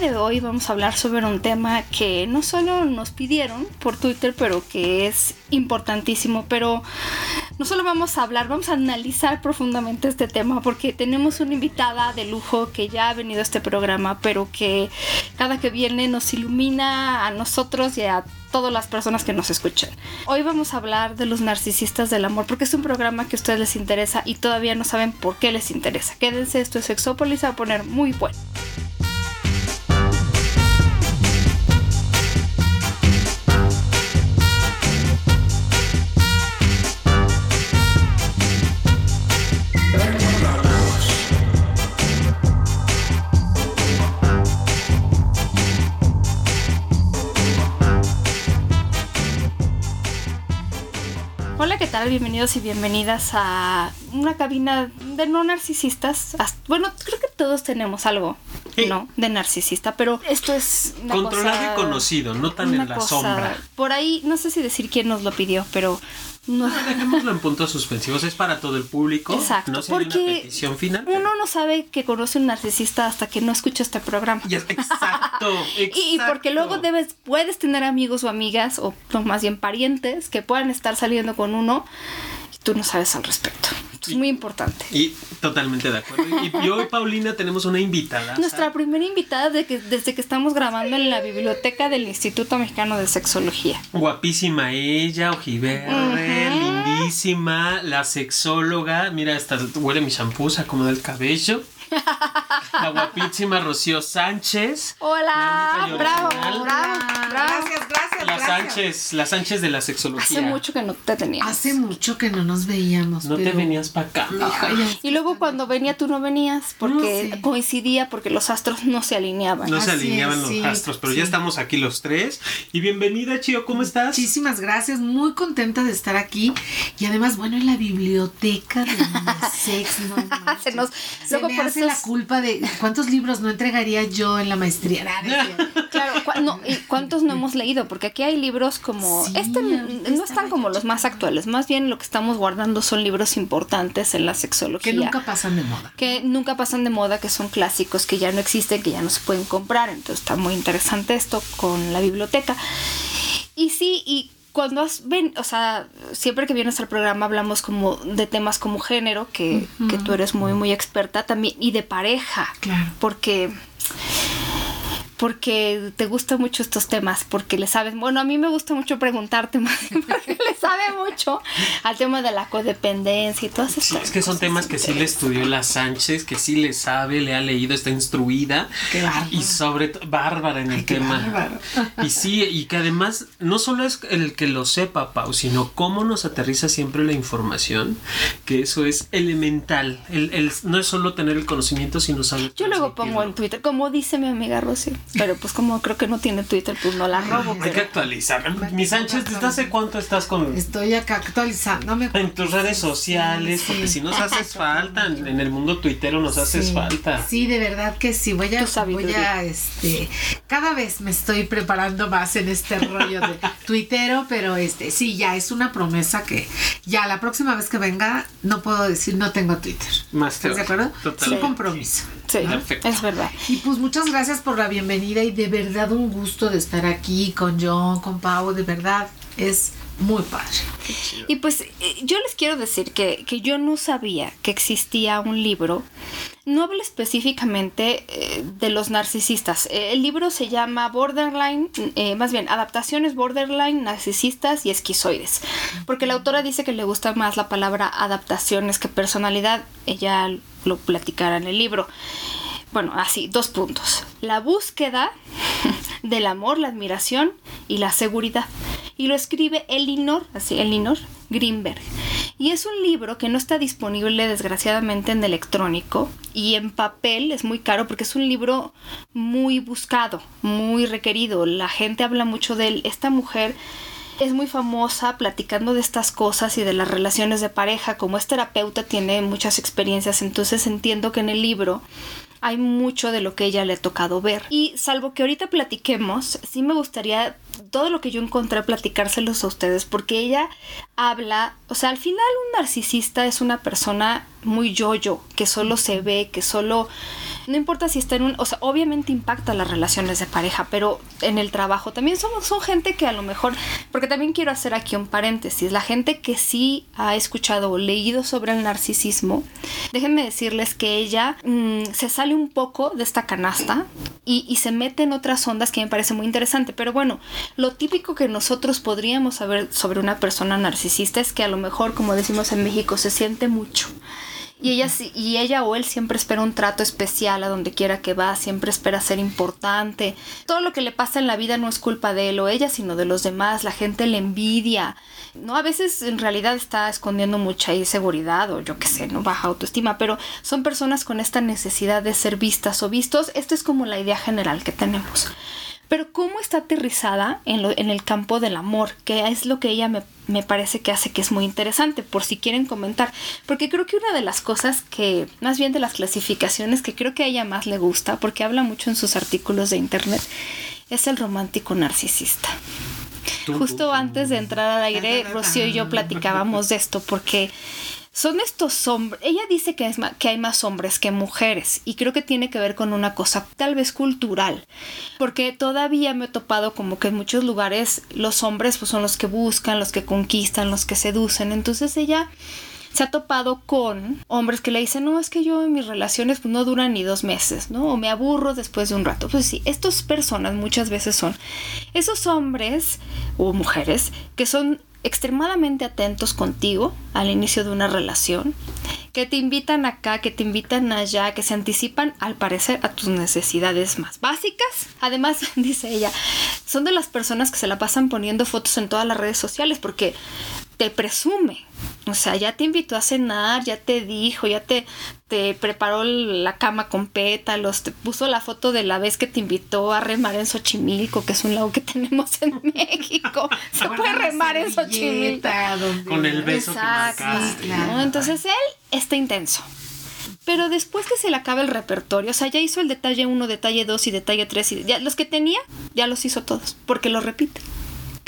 De hoy vamos a hablar sobre un tema que no solo nos pidieron por Twitter, pero que es importantísimo, pero no solo vamos a hablar, vamos a analizar profundamente este tema porque tenemos una invitada de lujo que ya ha venido a este programa, pero que cada que viene nos ilumina a nosotros y a todas las personas que nos escuchan. Hoy vamos a hablar de los narcisistas del amor porque es un programa que a ustedes les interesa y todavía no saben por qué les interesa. Quédense, esto es Sexópolis, va a poner muy bueno. Tal? Bienvenidos y bienvenidas a una cabina de no narcisistas. As- Bueno, creo que todos tenemos algo, Sí. ¿no? De narcisista, pero esto es una Controlado cosa- y conocido, no tan en la cosa- sombra. Por ahí, no sé si decir quién nos lo pidió, pero no, Dejémoslo en puntos suspensivos, es para todo el público. Exacto, no porque una petición final. pero- uno no sabe que conoce un narcisista hasta que no escucha este programa. Ya, exacto, Y, y porque exacto. luego debes, puedes tener amigos o amigas, o no, más bien parientes, que puedan estar saliendo con uno tú no sabes al respecto. Es muy importante. Y totalmente de acuerdo. Y, y hoy, Paulina, tenemos una invitada. Nuestra primera invitada de que, desde que estamos grabando en la biblioteca del Instituto Mexicano de Sexología. Guapísima ella, ojiverde, lindísima, la sexóloga. Mira, hasta huele mi shampoo, se acomoda el cabello. La guapísima Rocío Sánchez. Hola, bravo, bravo, bravo. Gracias, gracias, La gracias. Sánchez, la Sánchez de la sexología. Hace mucho que no te teníamos. Hace mucho que no nos veíamos. No te venías para acá, Y luego cuando venía tú no venías porque No, sí. coincidía porque los astros no se alineaban. No se alineaban es, los sí, astros, pero sí. ya estamos aquí los tres. Y bienvenida, Chio, ¿cómo estás? Muchísimas gracias, muy contenta de estar aquí y además, bueno, en la biblioteca de Unisex, no. Se nos- Se luego me por la culpa de cuántos libros no entregaría yo en la maestría. Claro, cua- no, ¿y cuántos no hemos leído? Porque aquí hay libros como... Sí, este no están como los más actuales, más bien lo que estamos guardando son libros importantes en la sexología. que nunca pasan de moda. que nunca pasan de moda, que son clásicos, que ya no existen, que ya no se pueden comprar. Entonces está muy interesante esto con la biblioteca. Y sí, y cuando has ven, o sea, siempre que vienes al programa hablamos como de temas como género, que, que tú eres muy, muy experta también, y de pareja. Claro. Porque porque te gustan mucho estos temas, porque le sabes, bueno, a mí me gusta mucho preguntarte más, porque le sabe mucho al tema de la codependencia y todas Sí, estas es que son cosas temas que sí le estudió la Sánchez, que sí le sabe, le ha leído, está instruida. Qué bárbaro. Y sobre todo, bárbara en el Ay, qué tema. bárbaro. Y sí, y que además no solo es el que lo sepa, Pau, sino cómo nos aterriza siempre la información, que eso es elemental. El, el- no es solo tener el conocimiento, sino saber. Yo luego pongo en. Twitter, como dice mi amiga Rosy, pero pues como creo que no tiene Twitter, pues no la robo. Hay que Pero actualizar. Mi Sánchez, ¿desde hace cuánto estás con, Estoy acá actualizándome. en tus redes sociales? Sí, Porque si nos haces falta, en el mundo tuitero nos haces Sí, falta. Sí, de verdad que sí. Voy a, voy a, este, cada vez me estoy preparando más en este rollo de tuitero, pero este, sí, ya es una promesa que ya la próxima vez que venga no puedo decir no tengo Twitter. Más te ¿Estás de acuerdo? Total. Es un compromiso. sí, Perfecto. es verdad. Y pues muchas gracias por la bienvenida y de verdad un gusto de estar aquí con John, con Pau, de verdad es muy padre. Y pues eh, yo les quiero decir que, que yo no sabía que existía un libro. No habla específicamente eh, de los narcisistas. Eh, el libro se llama Borderline, eh, más bien, Adaptaciones Borderline, Narcisistas y Esquizoides. Porque la autora dice que le gusta más la palabra adaptaciones que personalidad. Ella lo platicará en el libro. Bueno, así, dos puntos. La búsqueda del amor, la admiración y la seguridad. Y lo escribe Elinor, así, Elinor Greenberg. Y es un libro que no está disponible desgraciadamente en electrónico y en papel es muy caro porque es un libro muy buscado, muy requerido. La gente habla mucho de él. Esta mujer es muy famosa platicando de estas cosas y de las relaciones de pareja. Como es terapeuta, tiene muchas experiencias, entonces entiendo que en el libro hay mucho de lo que ella le ha tocado ver. Y salvo que ahorita platiquemos, sí me gustaría todo lo que yo encontré platicárselos a ustedes, porque ella habla, o sea, al final un narcisista es una persona muy yo-yo, que solo se ve, que solo no importa si está en un, o sea, obviamente impacta las relaciones de pareja, pero en el trabajo también son, son gente que a lo mejor, porque también quiero hacer aquí un paréntesis, la gente que sí ha escuchado o leído sobre el narcisismo, déjenme decirles que ella mm, se sale un poco de esta canasta y, y se mete en otras ondas que me parece muy interesante, pero bueno, lo típico que nosotros podríamos saber sobre una persona narcisista es que a lo mejor, como decimos en México, se siente mucho y ella, y ella o él siempre espera un trato especial a donde quiera que va, siempre espera ser importante. Todo lo que le pasa en la vida no es culpa de él o ella, sino de los demás. La gente le envidia. No, a veces en realidad está escondiendo mucha inseguridad o yo qué sé, no baja autoestima, pero son personas con esta necesidad de ser vistas o vistos. Esta es como la idea general que tenemos. Pero cómo está aterrizada en, lo, en el campo del amor, que es lo que ella me, me, parece que hace que es muy interesante, por si quieren comentar. Porque creo que una de las cosas que, más bien de las clasificaciones que creo que a ella más le gusta, porque habla mucho en sus artículos de internet, es el romántico narcisista. Justo antes de entrar al aire, Rocío y yo platicábamos de esto, porque son estos hombres, ella dice que, es que hay más hombres que mujeres y creo que tiene que ver con una cosa tal vez cultural, porque todavía me he topado como que en muchos lugares los hombres pues son los que buscan, los que conquistan, los que seducen, entonces ella se ha topado con hombres que le dicen, no, es que yo en mis relaciones pues, no duran ni dos meses, ¿no? O me aburro después de un rato. Pues sí, estas personas muchas veces son esos hombres o mujeres que son extremadamente atentos contigo al inicio de una relación, que te invitan acá, que te invitan allá, que se anticipan al parecer a tus necesidades más básicas. Además, dice ella, son de las personas que se la pasan poniendo fotos en todas las redes sociales porque te presume. O sea, ya te invitó a cenar, ya te dijo, ya te, te preparó la cama con pétalos, te puso la foto de la vez que te invitó a remar en Xochimilco, que es un lago que tenemos en México. Se puede remar en Xochimilco. Con el beso Exacto, que Entonces él está intenso. Pero después que se le acaba el repertorio, o sea, ya hizo el detalle 1, detalle 2 y detalle 3, y ya los que tenía, ya los hizo todos, porque lo repite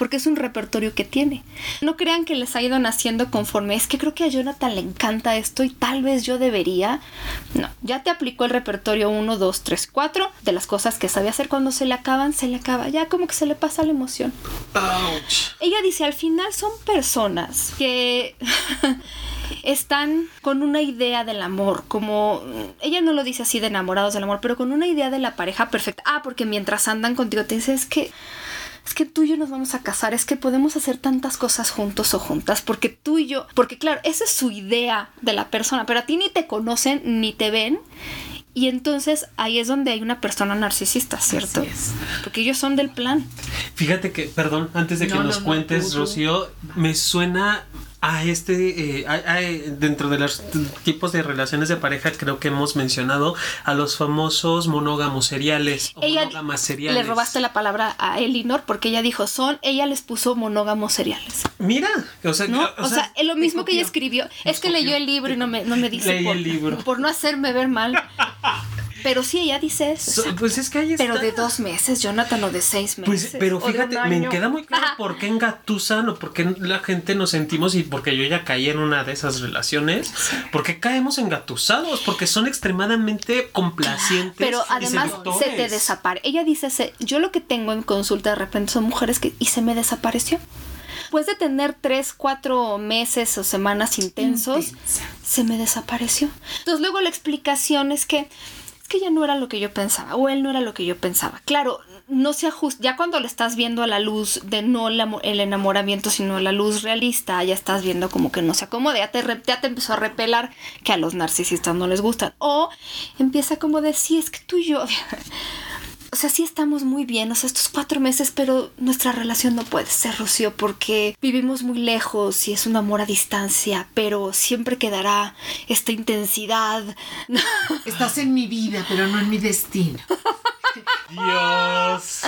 porque es un repertorio que tiene. No crean que les ha ido naciendo conforme, es que creo que a Jonathan le encanta esto y tal vez yo debería. No, ya te aplicó el repertorio 1, 2, 3, 4 de las cosas que sabe hacer cuando se le acaban, se le acaba, ya como que se le pasa la emoción. Ella dice, al final son personas que... están con una idea del amor, como ella no lo dice así de enamorados del amor, pero con una idea de la pareja perfecta. Ah, porque mientras andan contigo te dices que es que tú y yo nos vamos a casar, es que podemos hacer tantas cosas juntos o juntas, porque tú y yo, porque claro, esa es su idea de la persona, pero a ti ni te conocen ni te ven. Y entonces ahí es donde hay una persona narcisista, ¿cierto? Porque ellos son del plan. Fíjate que, perdón, antes de que nos cuentes, Rocío, me suena a este, eh, dentro de los tipos de relaciones de pareja, creo que hemos mencionado a los famosos monógamos seriales o monógamas seriales. Le robaste la palabra a Elinor porque ella dijo son, ella les puso monógamos seriales. Mira, o sea, o, sea, lo mismo que ella escribió. Es que leyó el libro y no me, no me dice Leí el libro. por no hacerme ver mal. Pero sí, ella dice eso. pues es que ahí está. Pero de dos meses, Jonathan, o de seis pues, meses. Pues, pero fíjate, me queda muy claro por qué engatusan o por qué la gente nos sentimos y porque yo ya caí en una de esas relaciones. Porque caemos engatusados, porque son extremadamente complacientes. Pero además se te desaparece. Ella dice, yo lo que tengo en consulta de repente son mujeres que y se me desapareció después de tener tres, cuatro meses o semanas intensos, se me desapareció. Entonces luego la explicación es que que ya no era lo que yo pensaba o él no era lo que yo pensaba. Claro, no se ajusta, ya cuando le estás viendo a la luz de no el enamoramiento, sino la luz realista, ya estás viendo como que no se acomoda, ya te, ya te empezó a repelar que a los narcisistas no les gustan. O empieza como de, sí, es que tú y yo... o sea, sí estamos muy bien, o sea, estos cuatro meses, pero nuestra relación no puede ser, Rocío, porque vivimos muy lejos y es un amor a distancia, pero siempre quedará esta intensidad. Estás en mi vida, pero no en mi destino. Dios.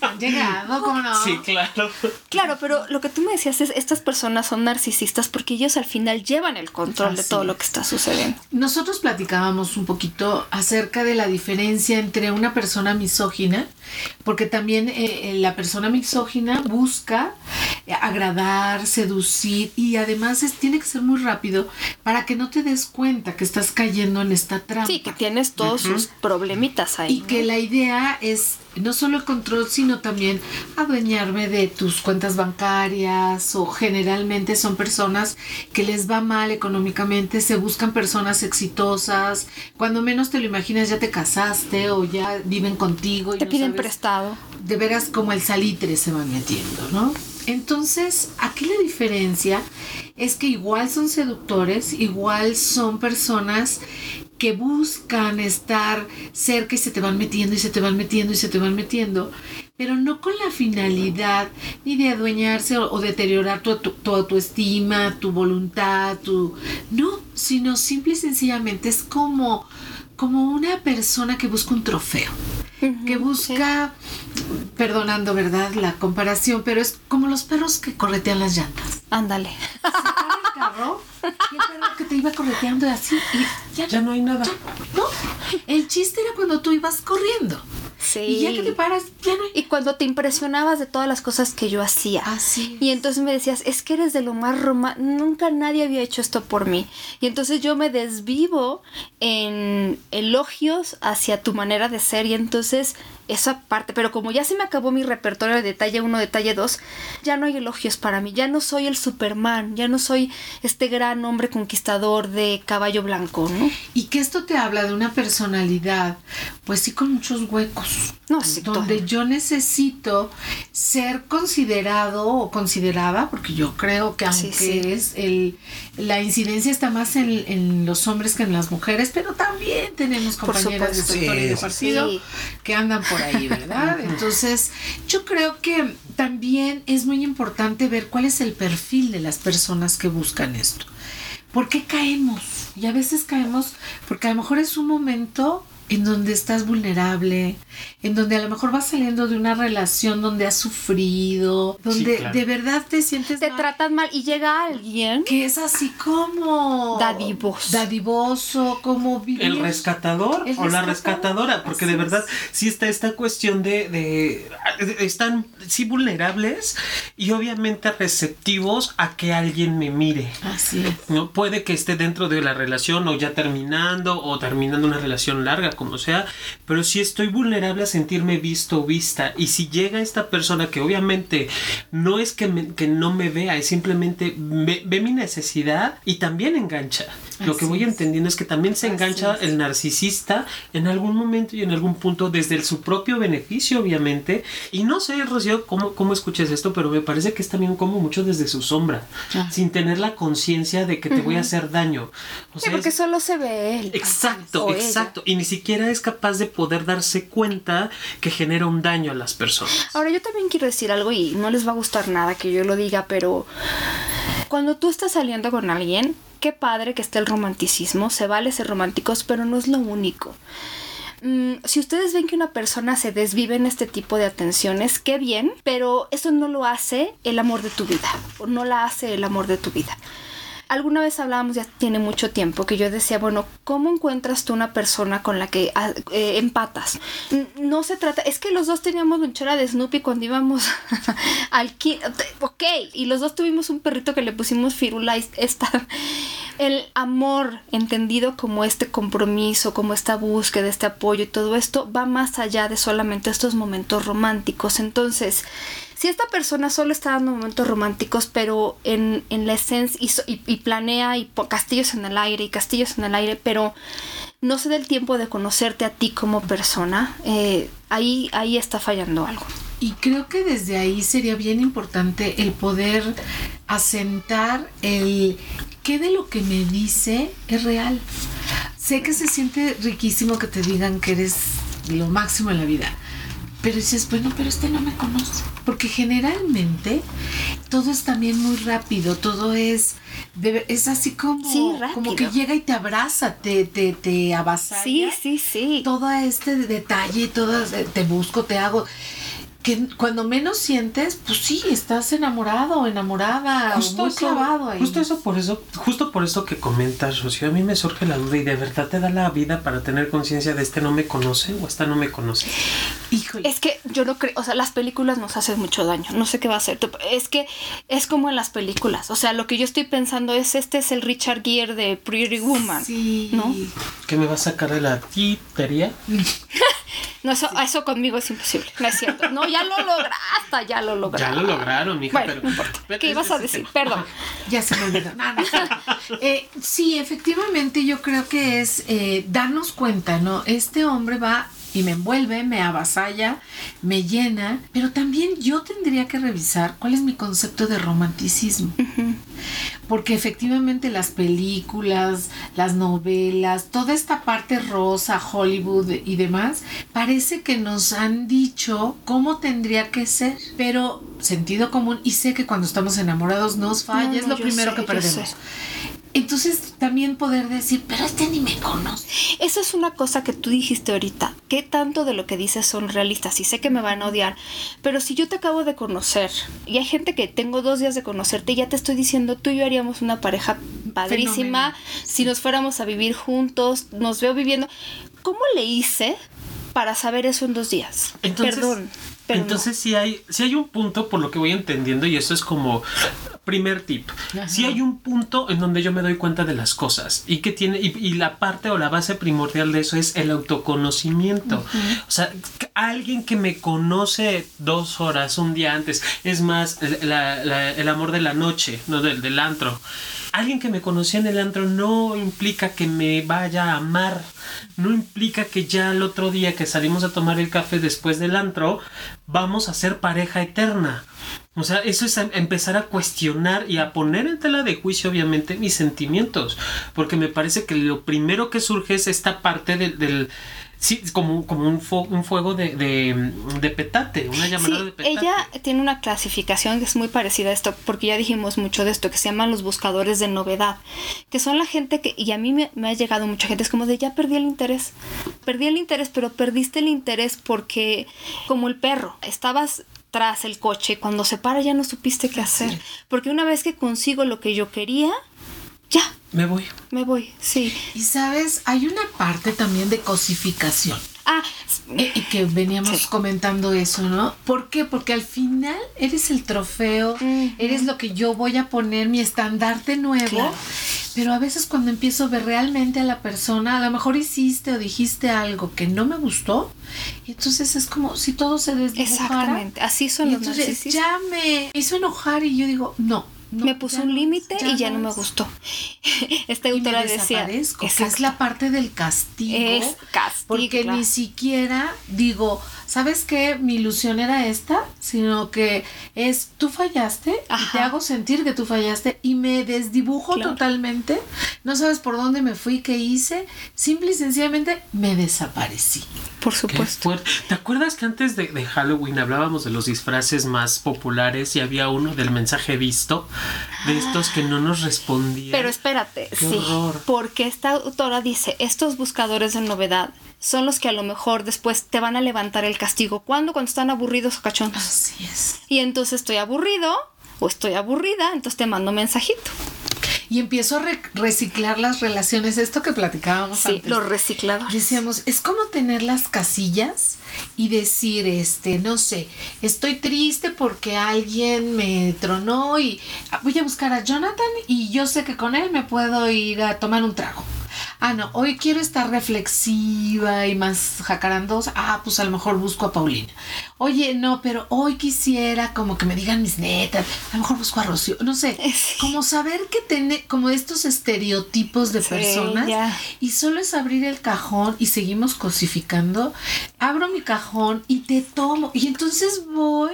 Han llegado, ¿cómo no? Sí, claro. Claro, pero lo que tú me decías es, estas personas son narcisistas porque ellos al final llevan el control de todo lo que está sucediendo. Nosotros platicábamos un poquito acerca de la diferencia entre una persona misógina, porque también eh, eh, la persona misógina busca eh, agradar, seducir y además es, tiene que ser muy rápido para que no te des cuenta que estás cayendo en esta trampa. Sí, que tienes todos sus problemitas ahí. Y que la idea es no solo el control, sino también adueñarme de tus cuentas bancarias o generalmente son personas que les va mal económicamente, se buscan personas exitosas, cuando menos te lo imaginas ya te casaste o ya viven contigo. Y Te no piden sabes- prestado. de veras como el salitre se van metiendo, ¿no? Entonces, aquí la diferencia es que igual son seductores, igual son personas que buscan estar cerca y se te van metiendo y se te van metiendo y se te van metiendo, pero no con la finalidad ni de adueñarse o, o deteriorar tu, tu- tu autoestima, tu voluntad, tu... No, sino simple y sencillamente es como, como una persona que busca un trofeo que busca, perdonando, ¿verdad? La comparación, pero es como los perros que corretean las llantas. Ándale. Carro y el perro que te iba correteando así y ya, Ya no hay nada. no. El chiste era cuando tú ibas corriendo. Sí. Y ya que te paras, ya no hay. Y cuando te impresionabas de todas las cosas que yo hacía. Así es. Y entonces me decías, es que eres de lo más romántico. Nunca nadie había hecho esto por mí. Y entonces yo me desvivo en elogios hacia tu manera de ser. Y entonces esa parte. Pero como ya se me acabó mi repertorio de detalle 1, detalle 2, ya no hay elogios para mí. Ya no soy el Superman. Ya no soy este gran hombre conquistador de caballo blanco, ¿no? Y que esto te habla de una personalidad, pues sí, con muchos huecos. No, sí, donde todo. yo necesito ser considerado o considerada, porque yo creo que aunque sí. es el, la incidencia está más en, en los hombres que en las mujeres, pero también tenemos compañeras de sector y de partido que andan por ahí, ¿verdad? Entonces, yo creo que también es muy importante ver cuál es el perfil de las personas que buscan esto. ¿Por qué caemos? Y a veces caemos porque a lo mejor es un momento en donde estás vulnerable, en donde a lo mejor vas saliendo de una relación donde has sufrido, donde claro. de verdad te sientes Te mal, tratan mal y llega alguien. que es así como Dadivoso. dadivoso, como vivir El rescatador El o la rescatador, rescatadora, porque así de verdad es. sí está esta cuestión de, de- están sí vulnerables y obviamente receptivos a que alguien me mire. Así es. No puede que esté dentro de la relación o ya terminando o terminando una relación larga, como sea, pero sí estoy vulnerable a sentirme visto o vista. Y si llega esta persona que obviamente no es que, me- que no me vea, es simplemente ve, ve mi necesidad y también engancha. Lo que voy es. entendiendo es que también se engancha el narcisista en algún momento y en algún punto desde el- su propio beneficio, obviamente. Y no sé, Rocío, cómo, cómo escuches esto, pero me parece que es también como mucho desde su sombra, Ah. sin tener la conciencia de que te voy a hacer daño. O Sí, porque es- solo se ve él. Exacto, ella. exacto. Y ni siquiera es capaz de poder darse cuenta que genera un daño a las personas. Ahora yo también quiero decir algo y no les va a gustar nada que yo lo diga, pero cuando tú estás saliendo con alguien, qué padre que esté el romanticismo, se vale ser románticos, pero no es lo único. Mm, si ustedes ven que una persona se desvive en este tipo de atenciones, qué bien, pero eso no lo hace el amor de tu vida, o no la hace el amor de tu vida. Alguna vez hablábamos, ya tiene mucho tiempo, que yo decía, bueno, ¿cómo encuentras tú una persona con la que ah, eh, empatas? No se trata, es que los dos teníamos lonchera de Snoopy cuando íbamos al Ok, y los dos tuvimos un perrito que le pusimos Firulais. Esta, el amor entendido como este compromiso, como esta búsqueda, este apoyo y todo esto va más allá de solamente estos momentos románticos. Entonces, si esta persona solo está dando momentos románticos, pero en, en la esencia y, y- planea y castillos en el aire y castillos en el aire, pero no se da el tiempo de conocerte a ti como persona, eh, ahí, ahí está fallando algo. Y creo que desde ahí sería bien importante el poder asentar el qué de lo que me dice es real. Sé que se siente riquísimo que te digan que eres lo máximo en la vida. Pero dices, bueno, pero este no me conoce. Porque generalmente todo es también muy rápido, todo es, es así como, Sí, como que llega y te abraza, te, te, te avasalla. Sí, sí, sí. Todo este detalle, todo, te busco, te hago. Que cuando menos sientes, pues sí, estás enamorado enamorada, o muy eso- clavado ahí. justo eso por eso, justo por eso que comentas, Rocío, a mí me surge la duda y de verdad te da la vida para tener conciencia de este no me conoce o esta no me conoce. Híjole. Es que yo no creo, o sea, las películas nos hacen mucho daño. No sé qué va a hacer. Es que es como en las películas. O sea, lo que yo estoy pensando es este es el Richard Gere de Pretty Woman. Sí. ¿no? ¿Qué me va a sacar de la titería? No, eso, eso conmigo es imposible. No es cierto. No, ya lo lograste, ya lo Ya lograste. lo lograron, mija, Bueno, pero, pero ¿Qué ibas a decir? tema. Perdón. Ya se me olvidó. Eh, sí, efectivamente, yo creo que es eh, darnos cuenta, ¿no? Este hombre va y me envuelve, me avasalla, me llena, pero también yo tendría que revisar cuál es mi concepto de romanticismo. Porque efectivamente las películas, las novelas, toda esta parte rosa, Hollywood y demás, parece que nos han dicho cómo tendría que ser. Pero sentido común, y sé que cuando estamos enamorados nos falla, No, es lo primero sé, que perdemos. Entonces también poder decir, pero este ni me conoce. Eso es una cosa que tú dijiste ahorita. ¿Qué tanto de lo que dices son realistas? Y sé que me van a odiar, pero si yo te acabo de conocer y hay gente que tengo dos días de conocerte y ya te estoy diciendo, tú y yo haríamos una pareja padrísima Fenomenal. si nos fuéramos a vivir juntos, nos veo viviendo. ¿Cómo le hice para saber eso en dos días? Entonces, Perdón. Pero no. entonces sí hay, sí hay un punto por lo que voy entendiendo y eso es como primer tip. Ajá. Sí hay un punto en donde yo me doy cuenta de las cosas y que tiene y, y la parte o la base primordial de eso es el autoconocimiento. O sea, alguien que me conoce dos horas, un día antes, es más la- la- el amor de la noche, no del, del antro. Alguien que me conoció en el antro no implica que me vaya a amar. No implica que ya el otro día que salimos a tomar el café después del antro vamos a ser pareja eterna. O sea, eso es em- empezar a cuestionar y a poner en tela de juicio, obviamente, mis sentimientos. Porque me parece que lo primero que surge es esta parte del- sí, como, como un, fo- un fuego de, de, de petate, una llamada Sí, de petate. ella tiene una clasificación que es muy parecida a esto, porque ya dijimos mucho de esto, que se llaman los buscadores de novedad, que son la gente que, y a mí me, me ha llegado mucha gente, es como de ya perdí el interés, perdí el interés, pero perdiste el interés porque, como el perro, estabas tras el coche cuando se para ya no supiste qué hacer, porque una vez que consigo lo que yo quería, ya, Me voy. me voy, sí. Y sabes, hay una parte también de cosificación. Ah, Eh, Y que veníamos Sí. comentando eso, ¿no? ¿Por qué? Porque al final eres el trofeo, eres lo que yo voy a poner, mi estandarte nuevo. Claro. Pero a veces cuando empiezo a ver realmente a la persona, a lo mejor hiciste o dijiste algo que no me gustó, y entonces es como si todo se desdibujara. exactamente, así son Y los entonces narcisistas. ya me hizo enojar y yo digo, no. No, me puso un límite y ya no me gustó. Esta Y me autora decía, desaparezco, que es la parte del castigo. Es castigo, Porque claro. ni siquiera digo, ¿sabes qué? Mi ilusión era esta, sino que es tú fallaste y Ajá. te hago sentir que tú fallaste y me desdibujo Claro. totalmente. No sabes por dónde me fui, qué hice. Simple y sencillamente me desaparecí. por supuesto. ¿Te acuerdas que antes de, de Halloween hablábamos de los disfraces más populares y había uno del mensaje visto? De estos que no nos respondían. Pero espérate, Qué sí, horror. porque esta autora dice, estos buscadores de novedad son los que a lo mejor después te van a levantar el castigo. ¿Cuándo? Cuando están aburridos o cachondos. Así es. Y entonces estoy aburrido o estoy aburrida, entonces te mando un mensajito. Y empiezo a re- reciclar las relaciones, esto que platicábamos Sí, antes. los recicladores. Decíamos, es como tener las casillas y decir, este, no sé, estoy triste porque alguien me tronó y ah, voy a buscar a Jonathan y yo sé que con él me puedo ir a tomar un trago. Ah, no, hoy quiero estar reflexiva y más jacarandosa. Ah, pues a lo mejor busco a Paulina. Oye, no, pero hoy quisiera como que me digan mis netas. A lo mejor busco a Rocío. No sé, Sí. como saber que tiene como estos estereotipos de Sí, personas ya. y solo es abrir el cajón y seguimos cosificando. Abro mi cajón y te tomo. Y entonces voy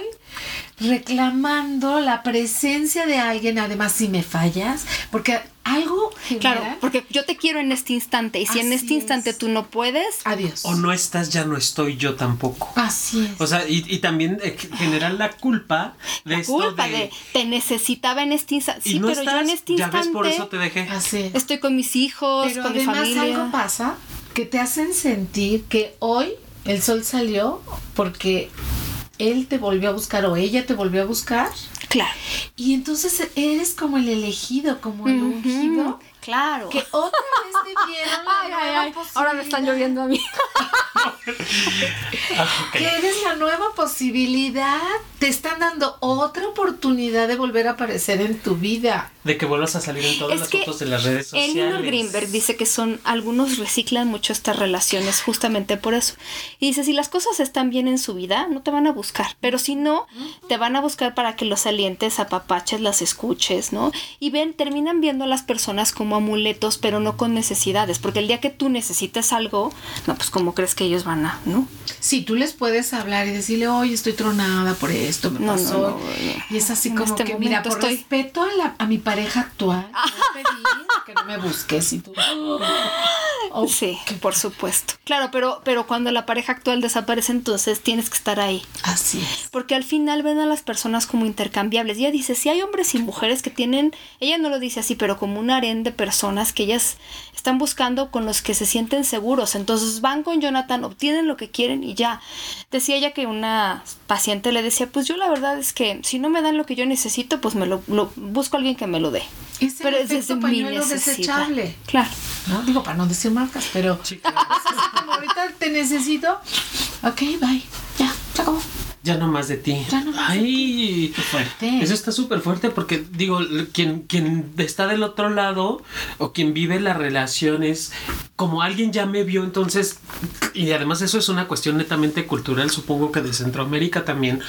reclamando la presencia de alguien, además si me fallas, porque algo genera... Claro, porque yo te quiero en este instante y si en este instante tú no puedes, Adiós. O no estás, ya no estoy yo tampoco. Así es. O sea, y, y también eh, generar la culpa de la esto culpa de, de, te necesitaba en este instante. Sí, no pero estás, yo en este ya instante ves, por eso te dejé. Así es. estoy con mis hijos, Pero con mi además familia. algo pasa que te hacen sentir que hoy el sol salió porque él te volvió a buscar o ella te volvió a buscar Claro. y entonces eres como el elegido, como el ungido. Claro. Que otra vez te dieron la Ay, ay, nueva ay. Ahora me están lloviendo a mí. Ah. Que eres la nueva posibilidad. Te están dando otra oportunidad de volver a aparecer en tu vida. De que vuelvas a salir en todas Es las que fotos de las redes sociales. Elinor Greenberg dice que son algunos reciclan mucho estas relaciones justamente por eso. Y dice, si las cosas están bien en su vida, no te van a buscar, pero si no, te van a buscar para que los alientes, apapaches, las escuches, ¿no? Y ven, terminan viendo a las personas como amuletos, pero no con necesidades, porque el día que tú necesites algo, no, pues cómo crees que ellos van a, ¿no? Si tú les puedes hablar y decirle, oye, estoy tronada por esto, me No, pasó. no, no. Y es así En como este que, mira, por estoy- respeto a, la, a mi pareja actual, que no me busques y tú. Oh, sí, por supuesto. Claro, pero, pero cuando la pareja actual desaparece, entonces tienes que estar ahí. Así es. Porque al final ven a las personas como intercambiables. Ella dice, si hay hombres y mujeres que tienen, ella no lo dice así, pero como un harén de personas que ellas están buscando con los que se sienten seguros. Entonces van con Jonathan, obtienen lo que quieren y ya. Decía ella que una paciente le decía, pues yo la verdad es que si no me dan lo que yo necesito, pues me lo, lo- busco a alguien que me lo dé. Es el Pero es desde mi desechable. Claro. ¿no? Digo, para no decir marcas, pero Sí, claro. es así como ahorita te necesito. Ok, bye. Ya, se acabó. Ya no más de ti. Ya no más de Ay, Qué fuerte. Eso está súper fuerte porque, digo, quien, quien está del otro lado o quien vive las relaciones, como alguien ya me vio, entonces, y además eso es una cuestión netamente cultural, supongo que de Centroamérica también,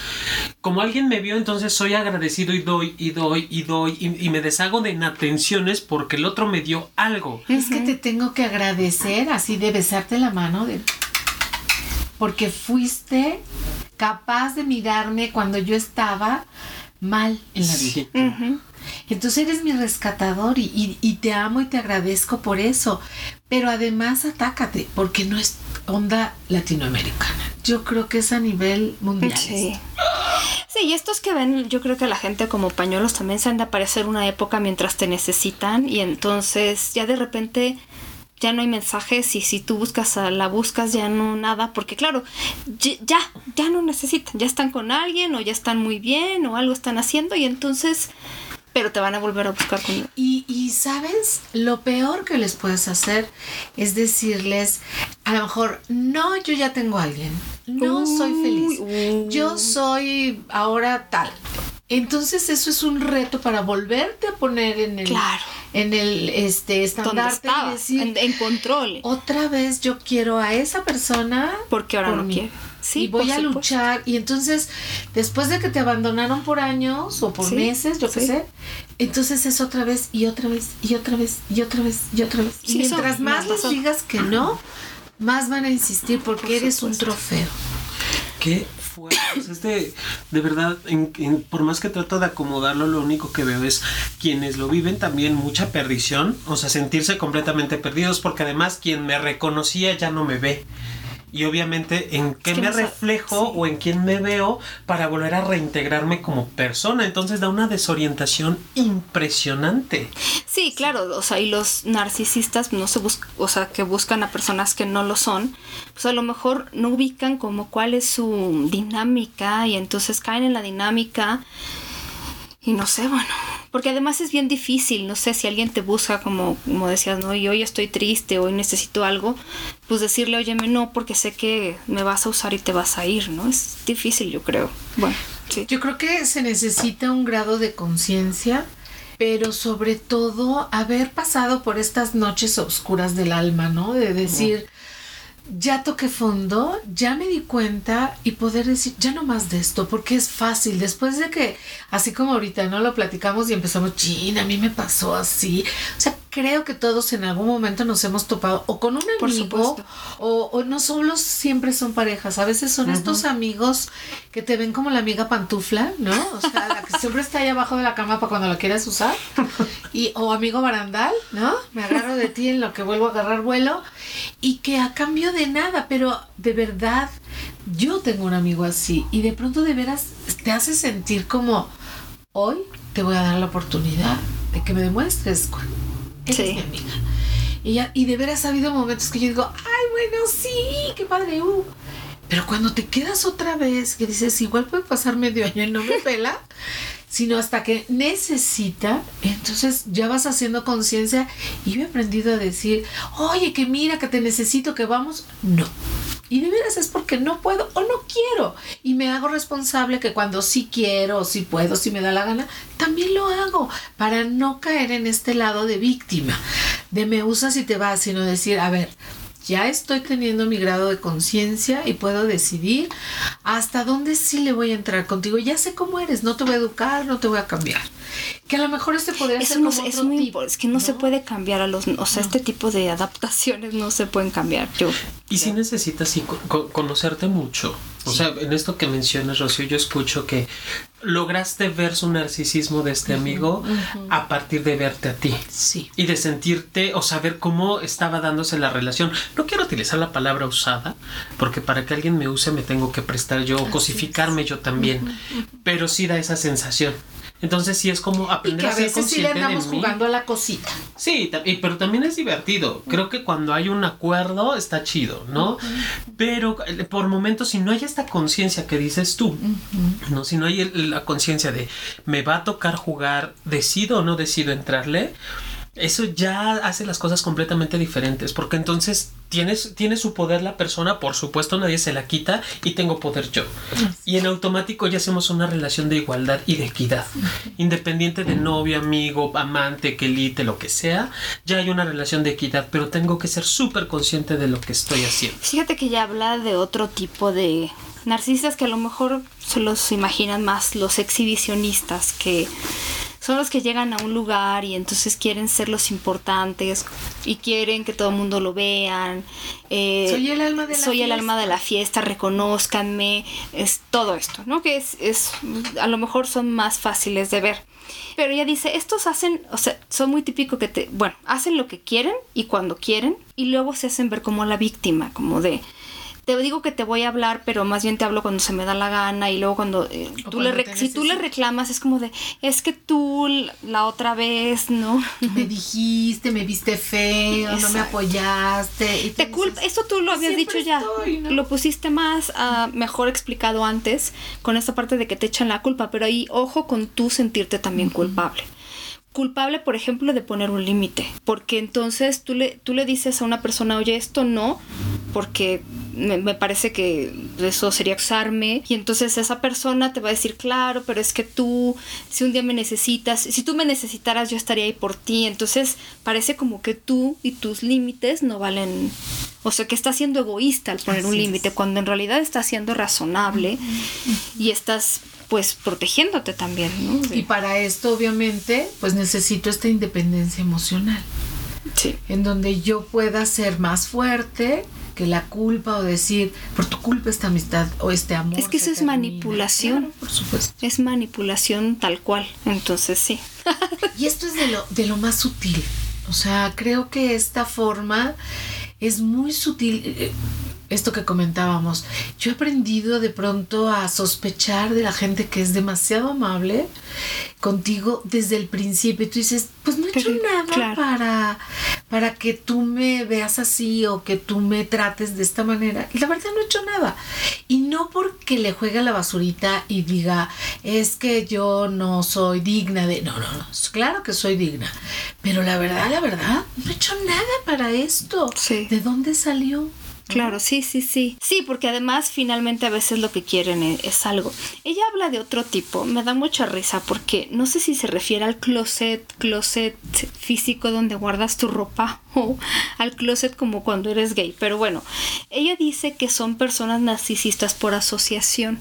como alguien me vio, entonces soy agradecido y doy y doy y doy y, y me deshago de inatenciones porque el otro me dio algo. Es que te tengo que agradecer así de besarte la mano de porque fuiste capaz de mirarme cuando yo estaba mal en la vida. Entonces eres mi rescatador y, y- y te amo y te agradezco por eso. Pero además atácate, porque no es onda latinoamericana. Yo creo que es a nivel mundial. Sí. Sí, y estos que ven, yo creo que la gente como pañuelos también se han de aparecer una época mientras te necesitan y entonces ya de repente ya no hay mensajes y si tú buscas a la buscas ya no nada, porque claro, ya, ya no necesitan, ya están con alguien o ya están muy bien o algo están haciendo y entonces, pero te van a volver a buscar con... Y, y, sabes, lo peor que les puedes hacer es decirles, a lo mejor, no, yo ya tengo a alguien, no soy feliz, Uy, yo soy ahora tal. Entonces eso es un reto para volverte a poner en el, Claro. En el este ¿Dónde estandarte y estaba? decir, En, en control. otra vez yo quiero a esa persona Porque ahora por no mí. quiere. Sí, y voy a supuesto. luchar. Y entonces, después de que te abandonaron por años o por Sí, meses, yo qué sí. sé, entonces es otra vez y otra vez y otra vez y otra vez y otra vez. Sí, y mientras más les digas que no, más van a insistir porque Por eres supuesto. un trofeo. Qué fuerte. Es de, de verdad, en- en- por más que trato de acomodarlo, lo único que veo es quienes lo viven también mucha perdición, o sea, sentirse completamente perdidos, porque además quien me reconocía ya no me ve. Y obviamente en qué que me no reflejo sí. o en quién me veo para volver a reintegrarme como persona. Entonces da una desorientación impresionante. Sí, claro, o sea, y los narcisistas no se buscan, o sea, que buscan a personas que no lo son, pues a lo mejor no ubican como cuál es su dinámica y entonces caen en la dinámica y no sé, bueno, porque además es bien difícil, no sé, si alguien te busca como, como decías, no, y hoy estoy triste, hoy necesito algo, pues decirle, óyeme, no, porque sé que me vas a usar y te vas a ir, ¿no? Es difícil, yo creo. Bueno, sí. Yo creo que se necesita un grado de conciencia, pero sobre todo haber pasado por estas noches oscuras del alma, ¿no? De decir, ya toqué fondo, ya me di cuenta y poder decir, ya no más de esto, porque es fácil. Después de que, así como ahorita, ¿no? Lo platicamos y empezamos, chin, a mí me pasó así. O sea, creo que todos en algún momento nos hemos topado o con un amigo o no solo siempre son parejas, a veces son estos amigos que te ven como la amiga pantufla, ¿no? O sea, la que siempre está ahí abajo de la cama para cuando la quieras usar. Y, o amigo barandal, ¿no? Me agarro de ti en lo que vuelvo a agarrar vuelo. Y que a cambio de nada, pero de verdad, yo tengo un amigo así. Y de pronto de veras te hace sentir como, hoy te voy a dar la oportunidad de que me demuestres Sí. mi amiga. Y, ya, y de veras ha habido momentos que yo digo, ay, bueno, sí, qué padre, uh. Pero cuando te quedas otra vez, que dices, igual puede pasar medio año y no me pela, sino hasta que necesita, entonces ya vas haciendo conciencia y yo he aprendido a decir, oye, que mira, que te necesito, que vamos. No. Y de veras es porque no puedo o no quiero. Y me hago responsable que cuando sí quiero, sí puedo, si me da la gana, también lo hago para no caer en este lado de víctima, de me usas y te vas, sino decir, a ver, ya estoy teniendo mi grado de conciencia y puedo decidir hasta dónde sí le voy a entrar contigo. Ya sé cómo eres, no te voy a educar, no te voy a cambiar. Que a lo mejor este podría Eso ser no, como es otro muy tipo, es que no, se ¿no? puede cambiar a los, o sea, este tipo de adaptaciones no se pueden cambiar. Yo Y si necesitas sí, co- co- conocerte mucho. O sea, en esto que mencionas, Rocío, yo escucho que lograste ver su narcisismo de este amigo a partir de verte a ti. Sí. Y de sentirte o saber cómo estaba dándose la relación. No quiero utilizar la palabra usada, porque para que alguien me use me tengo que prestar yo o cosificarme yo también. Pero sí da esa sensación. Entonces sí es como Y aprender que a a ser veces sí le andamos jugando a la cosita. Sí, y- pero también es divertido. Creo que cuando hay un acuerdo está chido, ¿no? Pero eh, por momentos, si no hay esta conciencia que dices tú, ¿no? Si no hay el- la conciencia de me va a tocar jugar, decido o no decido entrarle, eso ya hace las cosas completamente diferentes. Porque entonces tienes, tiene su poder la persona, por supuesto, nadie se la quita y tengo poder yo. Y en automático ya hacemos una relación de igualdad y de equidad. Independiente de novio, amigo, amante, quelite, lo que sea, ya hay una relación de equidad, pero tengo que ser súper consciente de lo que estoy haciendo. Fíjate que ya habla de otro tipo de narcisistas que a lo mejor se los imaginan más los exhibicionistas, que son los que llegan a un lugar y entonces quieren ser los importantes y quieren que todo el mundo lo vean. eh, Soy el alma de la soy el fiesta. alma de la fiesta, reconózcanme, es todo esto, ¿no? Que es, es, a lo mejor son más fáciles de ver. Pero ella dice, estos hacen, o sea, son muy típicos que te, bueno, hacen lo que quieren y cuando quieren y luego se hacen ver como la víctima, como de, te digo que te voy a hablar, pero más bien te hablo cuando se me da la gana y luego cuando eh, tú le cuando si tú le reclamas es como de, es que tú la otra vez, ¿no? Me dijiste, me viste feo, no me apoyaste. y Te culpa, esto tú lo habías "Siempre dicho ya, estoy", ¿no? lo pusiste más ah, mejor explicado antes con esta parte de que te echan la culpa, pero ahí ojo con tú sentirte también culpable. Culpable, por ejemplo, de poner un límite, porque entonces tú le, tú le dices a una persona, oye, esto no, porque me, me parece que eso sería usarme, y entonces esa persona te va a decir, claro, pero es que tú, si un día me necesitas, si tú me necesitaras, yo estaría ahí por ti, entonces parece como que tú y tus límites no valen o sea, que está siendo egoísta al poner un Así es. límite, cuando en realidad está siendo razonable y estás pues protegiéndote también, ¿no? De- Y para esto, obviamente, pues necesito esta independencia emocional, sí. en donde yo pueda ser más fuerte que la culpa o decir, por tu culpa esta amistad o este amor. Es que eso es termina". manipulación. Claro, por supuesto. Es manipulación tal cual, entonces sí. Y esto es de lo, de lo más sutil. O sea, creo que esta forma es muy sutil. Esto que comentábamos. Yo he aprendido de pronto a sospechar de la gente que es demasiado amable contigo desde el principio. Y tú dices, pues no he hecho nada claro. para, para que tú me veas así o que tú me trates de esta manera. Y la verdad no he hecho nada. Y no porque le juegue a la basurita y diga, es que yo no soy digna de... No, no, no. Claro que soy digna. Pero la verdad, la verdad, no he hecho nada para esto. Sí. ¿De dónde salió? Claro, sí, sí, sí. Sí, porque además finalmente a veces lo que quieren es, es algo. Ella habla de otro tipo, me da mucha risa porque no sé si se refiere al closet, closet físico donde guardas tu ropa o al closet como cuando eres gay. Pero bueno, ella dice que son personas narcisistas por asociación.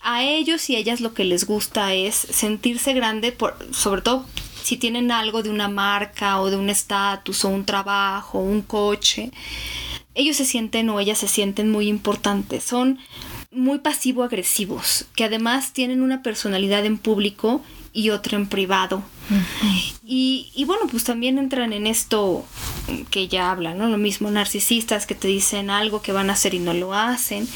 A ellos y ellas lo que les gusta es sentirse grande, por, sobre todo si tienen algo de una marca o de un estatus o un trabajo, un coche, ellos se sienten o ellas se sienten muy importantes. Son muy pasivo-agresivos, que además tienen una personalidad en público y otra en privado. y, y, bueno, pues también entran en esto que ya habla, ¿no? Lo mismo, narcisistas que te dicen algo que van a hacer y no lo hacen.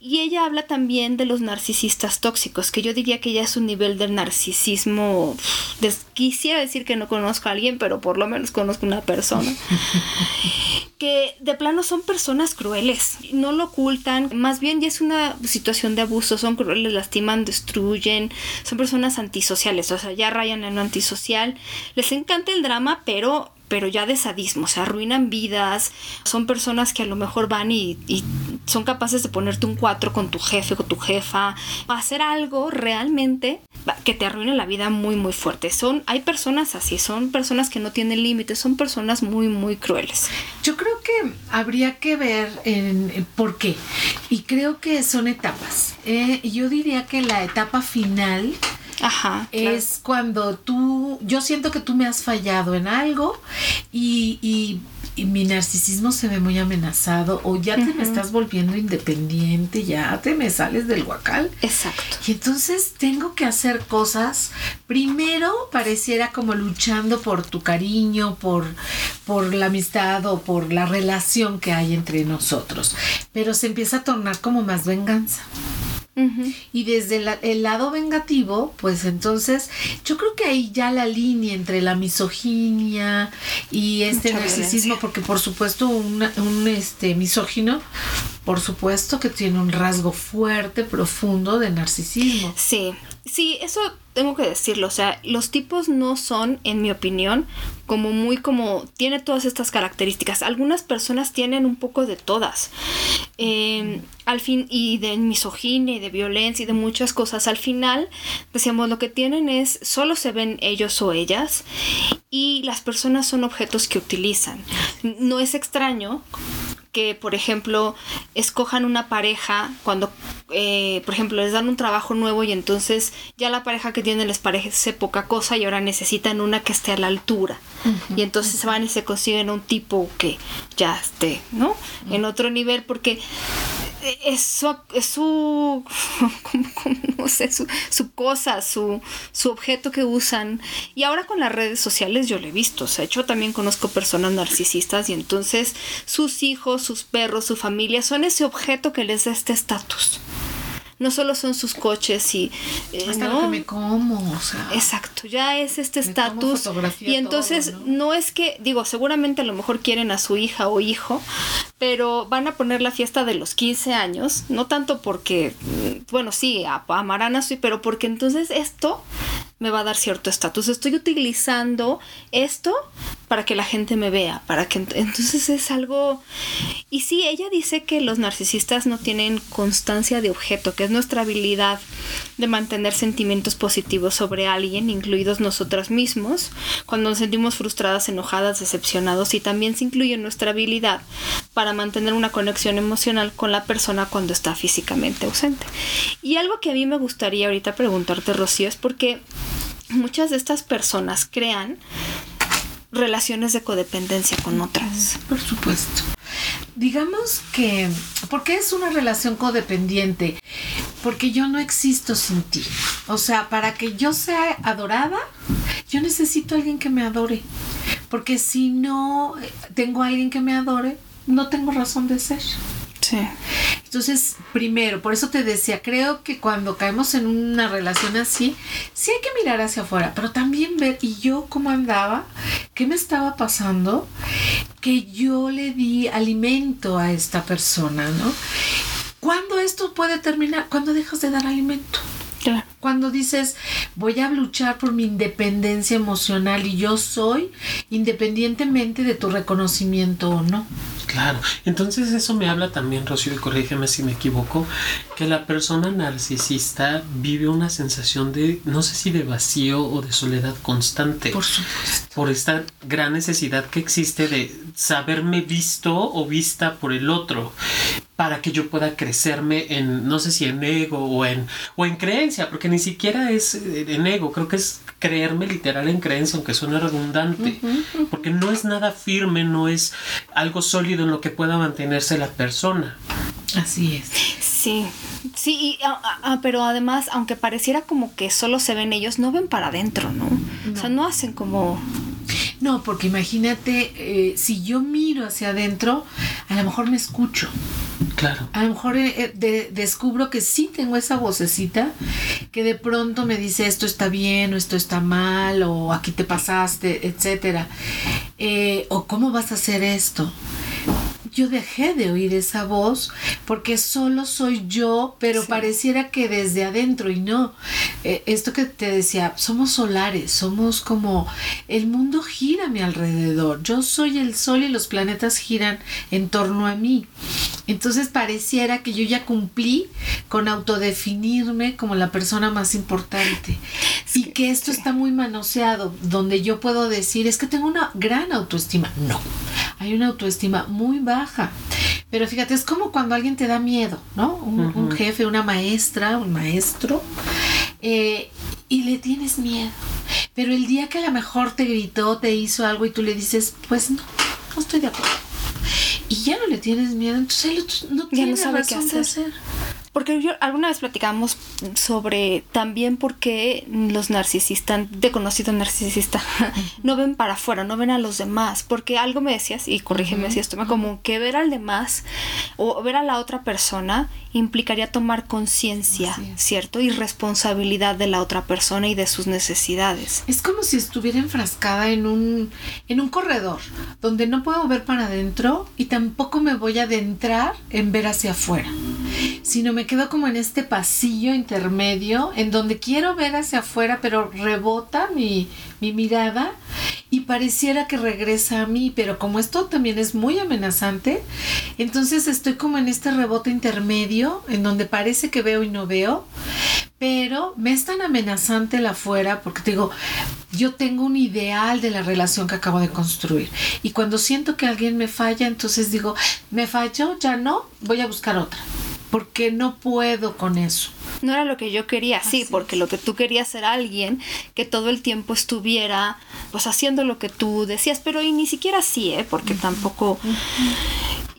Y ella habla también de los narcisistas tóxicos, que yo diría que ya es un nivel de narcisismo. quisiera decir que no conozco a alguien, pero por lo menos conozco una persona. que de plano son personas crueles, no lo ocultan, más bien ya es una situación de abuso, son crueles, lastiman, destruyen, son personas antisociales, o sea, ya rayan en lo antisocial, les encanta el drama, pero pero ya de sadismo, se arruinan vidas, son personas que a lo mejor van y, son capaces de ponerte un cuatro con tu jefe, con tu jefa, hacer algo realmente que te arruine la vida muy muy fuerte. Son, hay personas así, son personas que no tienen límites, son personas muy muy crueles. Yo creo que habría que ver en, por qué. Y creo que son etapas. Eh, yo diría que la etapa final Ajá, es cuando tú, yo siento que tú me has fallado en algo y, y, mi narcisismo se ve muy amenazado o ya te me estás volviendo independiente, ya te me sales del huacal. Exacto. Y entonces tengo que hacer cosas, primero pareciera como luchando por tu cariño, por, por la amistad o por la relación que hay entre nosotros, pero se empieza a tornar como más venganza. Y desde el lado vengativo, pues entonces yo creo que ahí ya la línea entre la misoginia y este narcisismo, porque por supuesto un, un este misógino, por supuesto que tiene un rasgo fuerte, profundo de narcisismo. Sí, sí, eso tengo que decirlo, o sea, los tipos no son, en mi opinión, como muy como, tiene todas estas características. Algunas personas tienen un poco de todas. Em, al fin, y de misoginia y de violencia y de muchas cosas. Al final, decíamos, lo que tienen es, solo se ven ellos o ellas y las personas son objetos que utilizan. No es extraño que, por ejemplo, escojan una pareja cuando, eh, por ejemplo, les dan un trabajo nuevo y entonces ya la pareja que tienen les parece poca cosa y ahora necesitan una que esté a la altura. y entonces van y se consiguen un tipo que ya esté, ¿no? En otro nivel porque es su, su, sé, su, su, cosa, su, su objeto que usan. Y ahora con las redes sociales yo lo he visto. O sea, yo también conozco personas narcisistas y entonces sus hijos, sus perros, su familia son ese objeto que les da este estatus no solo son sus coches y eh, ¿no? que me como, o sea, exacto, ya es este estatus y entonces ¿no? es que digo, seguramente a lo mejor quieren a su hija o hijo, pero van a poner la fiesta de los 15 años, no tanto porque mm, bueno, sí, amarán a su, pero porque entonces esto me va a dar cierto estatus. Estoy utilizando esto para que la gente me vea, para que entonces es algo y sí, ella dice que los narcisistas no tienen constancia de objeto, que es nuestra habilidad de mantener sentimientos positivos sobre alguien, incluidos nosotras mismos, cuando nos sentimos frustradas, enojadas, decepcionados y también se incluye nuestra habilidad para mantener una conexión emocional con la persona cuando está físicamente ausente. Y algo que a mí me gustaría ahorita preguntarte, Rocío, es porque muchas de estas personas crean relaciones de codependencia con otras. Por supuesto. Digamos que, ¿por qué es una relación codependiente? Porque yo no existo sin ti. O sea, para que yo sea adorada, yo necesito a alguien que me adore. Porque si no tengo a alguien que me adore, no tengo razón de ser. Sí. Entonces, primero, por eso te decía, creo que cuando caemos en una relación así, sí hay que mirar hacia afuera, pero también ver, ¿y yo cómo andaba? ¿Qué me estaba pasando? Que yo le di alimento a esta persona, ¿no? ¿Cuándo esto puede terminar? Cuando dejas de dar alimento. Cuando dices, voy a luchar por mi independencia emocional y yo soy independientemente de tu reconocimiento o no. Claro, entonces eso me habla también, Rocío, y corrígeme si me equivoco, que la persona narcisista vive una sensación de, no sé si de vacío o de soledad constante. Por supuesto. Por esta gran necesidad que existe de saberme visto o vista por el otro. para que yo pueda crecerme en, no sé si en ego o en, o en creencia, porque ni siquiera es eh, en ego, creo que es creerme literal en creencia, aunque suene redundante, porque no es nada firme, no es algo sólido en lo que pueda mantenerse la persona. Así es. Sí, sí, y, ah, ah, ah, pero además, aunque pareciera como que solo se ven ellos, no ven para adentro, ¿no? O sea, no hacen como... No, porque imagínate, eh, si yo miro hacia adentro, a lo mejor me escucho. Claro. A lo mejor eh, eh, de- descubro que sí tengo esa vocecita que de pronto me dice esto está bien o esto está mal o aquí te pasaste, etcétera. Eh, o cómo vas a hacer esto. Yo dejé de oír esa voz porque solo soy yo, pero Sí. pareciera que desde adentro y no. Eh, esto que te decía, somos solares, somos como el mundo gira a mi alrededor. Yo soy el sol y los planetas giran en torno a mí. Entonces pareciera que yo ya cumplí con autodefinirme como la persona más importante. Y que esto está muy manoseado, donde yo puedo decir, es que tengo una gran autoestima. No, hay una autoestima muy baja. Pero fíjate, es como cuando alguien te da miedo, ¿no? Un, un jefe, una maestra, un maestro, eh, y le tienes miedo. Pero el día que a lo mejor te gritó, te hizo algo y tú le dices, pues no, no estoy de acuerdo. Y ya no le tienes miedo, entonces él no Ya tiene no sabe qué de hacer. Porque yo alguna vez platicamos sobre también por qué los narcisistas, de conocido narcisista, no ven para afuera, no ven a los demás. Porque algo me decías, y corrígeme si esto me como que ver al demás o ver a la otra persona implicaría tomar conciencia. ¿cierto? Y responsabilidad de la otra persona y de sus necesidades. Es como si estuviera enfrascada en un, en un corredor donde no puedo ver para adentro y tampoco me voy a adentrar en ver hacia afuera, sino me quedo como en este pasillo intermedio en donde quiero ver hacia afuera, pero rebota mi, mi mirada y pareciera que regresa a mí, pero como esto también es muy amenazante, entonces estoy como en este rebote intermedio en donde parece que veo y no veo, pero me es tan amenazante el afuera porque te digo, yo tengo un ideal de la relación que acabo de construir. Y cuando siento que alguien me falla, entonces digo, me falló, ya no, voy a buscar otra, porque no puedo con eso. No era lo que yo quería, sí, porque es. lo que tú querías era alguien que todo el tiempo estuviera pues haciendo lo que tú decías, pero y ni siquiera así, ¿eh? Porque tampoco...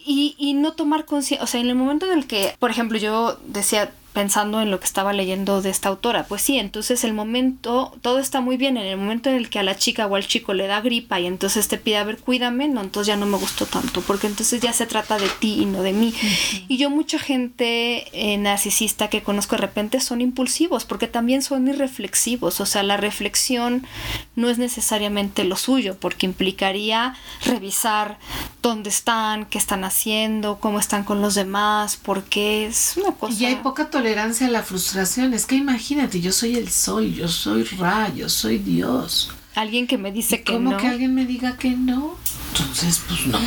Y, y no tomar conciencia, o sea, en el momento en el que, por ejemplo, yo decía, pensando en lo que estaba leyendo de esta autora, pues sí, entonces el momento, todo está muy bien, en el momento en el que a la chica o al chico le da gripa y entonces te pide, a ver, cuídame, no, entonces ya no me gustó tanto, porque entonces ya se trata de ti y no de mí. Y yo mucha gente eh, narcisista que conozco de repente son impulsivos, porque también son irreflexivos, o sea, la reflexión no es necesariamente lo suyo, porque implicaría revisar dónde están, qué están haciendo, cómo están con los demás, porque es una cosa... Y hay poca tolerancia a la frustración. Es que imagínate, yo soy el sol, yo soy Ra, yo soy Dios. Alguien que me dice que ¿Cómo no. que alguien me diga que no? Entonces, pues no.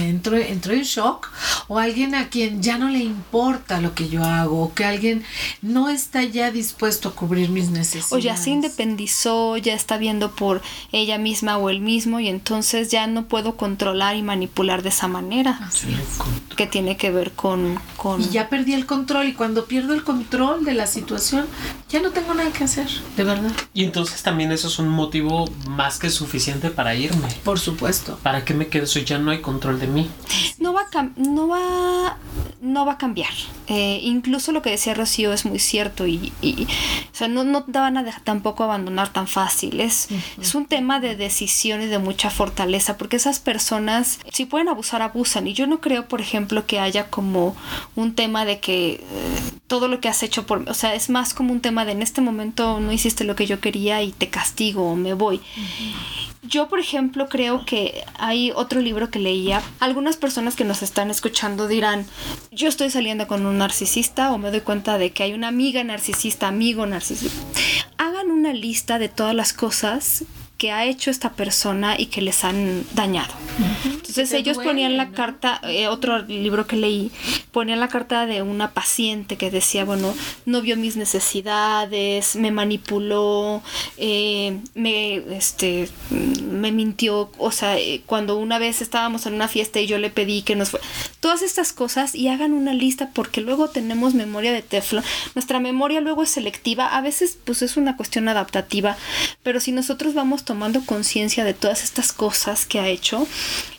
Entro, entro en shock. O alguien a quien ya no le importa lo que yo hago. O que alguien no está ya dispuesto a cubrir mis necesidades. O ya se independizó, ya está viendo por ella misma o él mismo y entonces ya no puedo controlar y manipular de esa manera. Así es. Que tiene que ver con... con... Y ya perdí el control. Y cuando pierdo el control de la situación, ya no tengo nada que hacer. De verdad. Y entonces también eso es un motivo más que suficiente para irme. Por supuesto. ¿Para qué me quedo si ya no hay control de mí? no va a cam- no va no va a cambiar. Eh, incluso lo que decía Rocío es muy cierto y, y- o sea no, no te van a dejar tampoco abandonar tan fácil. Es, es un tema de decisión y de mucha fortaleza porque esas personas si pueden abusar abusan. Y yo no creo por ejemplo que haya como un tema de que eh, todo lo que has hecho por o sea es más como un tema de en este momento no hiciste lo que yo quería y te castigo o me voy yo, por ejemplo, creo que hay otro libro que leía. Algunas personas que nos están escuchando dirán, yo estoy saliendo con un narcisista o me doy cuenta de que hay una amiga narcisista, amigo narcisista. Hagan una lista de todas las cosas que ha hecho esta persona y que les han dañado. Entonces Entonces te ellos duele, ponían la ¿no? carta, eh, otro libro que leí, ponían la carta de una paciente que decía, bueno, no vio mis necesidades, me manipuló, eh, me, este, me mintió, o sea, eh, cuando una vez estábamos en una fiesta y yo le pedí que nos fue, todas estas cosas y hagan una lista porque luego tenemos memoria de teflón, nuestra memoria luego es selectiva, a veces pues es una cuestión adaptativa, pero si nosotros vamos tomando conciencia de todas estas cosas que ha hecho,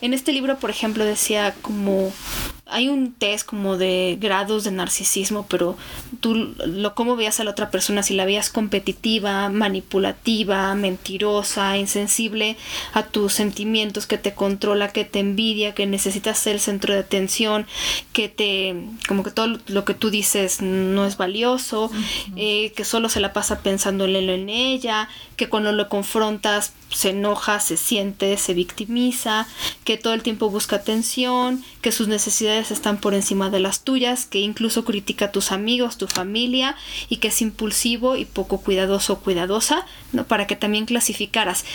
en este libro por ejemplo decía como hay un test como de grados de narcisismo, pero tú lo cómo veías a la otra persona, si la veías competitiva, manipulativa, mentirosa, insensible a tus sentimientos, que te controla, que te envidia, que necesitas ser el centro de atención, que te, como que todo lo que tú dices no es valioso, eh, que solo se la pasa pensando en él o en ella, que cuando lo confrontas se enoja, se siente, se victimiza, que todo el tiempo busca atención, que sus necesidades están por encima de las tuyas, que incluso critica a tus amigos, tu familia y que es impulsivo y poco cuidadoso o cuidadosa, ¿no? Para que también clasificaras.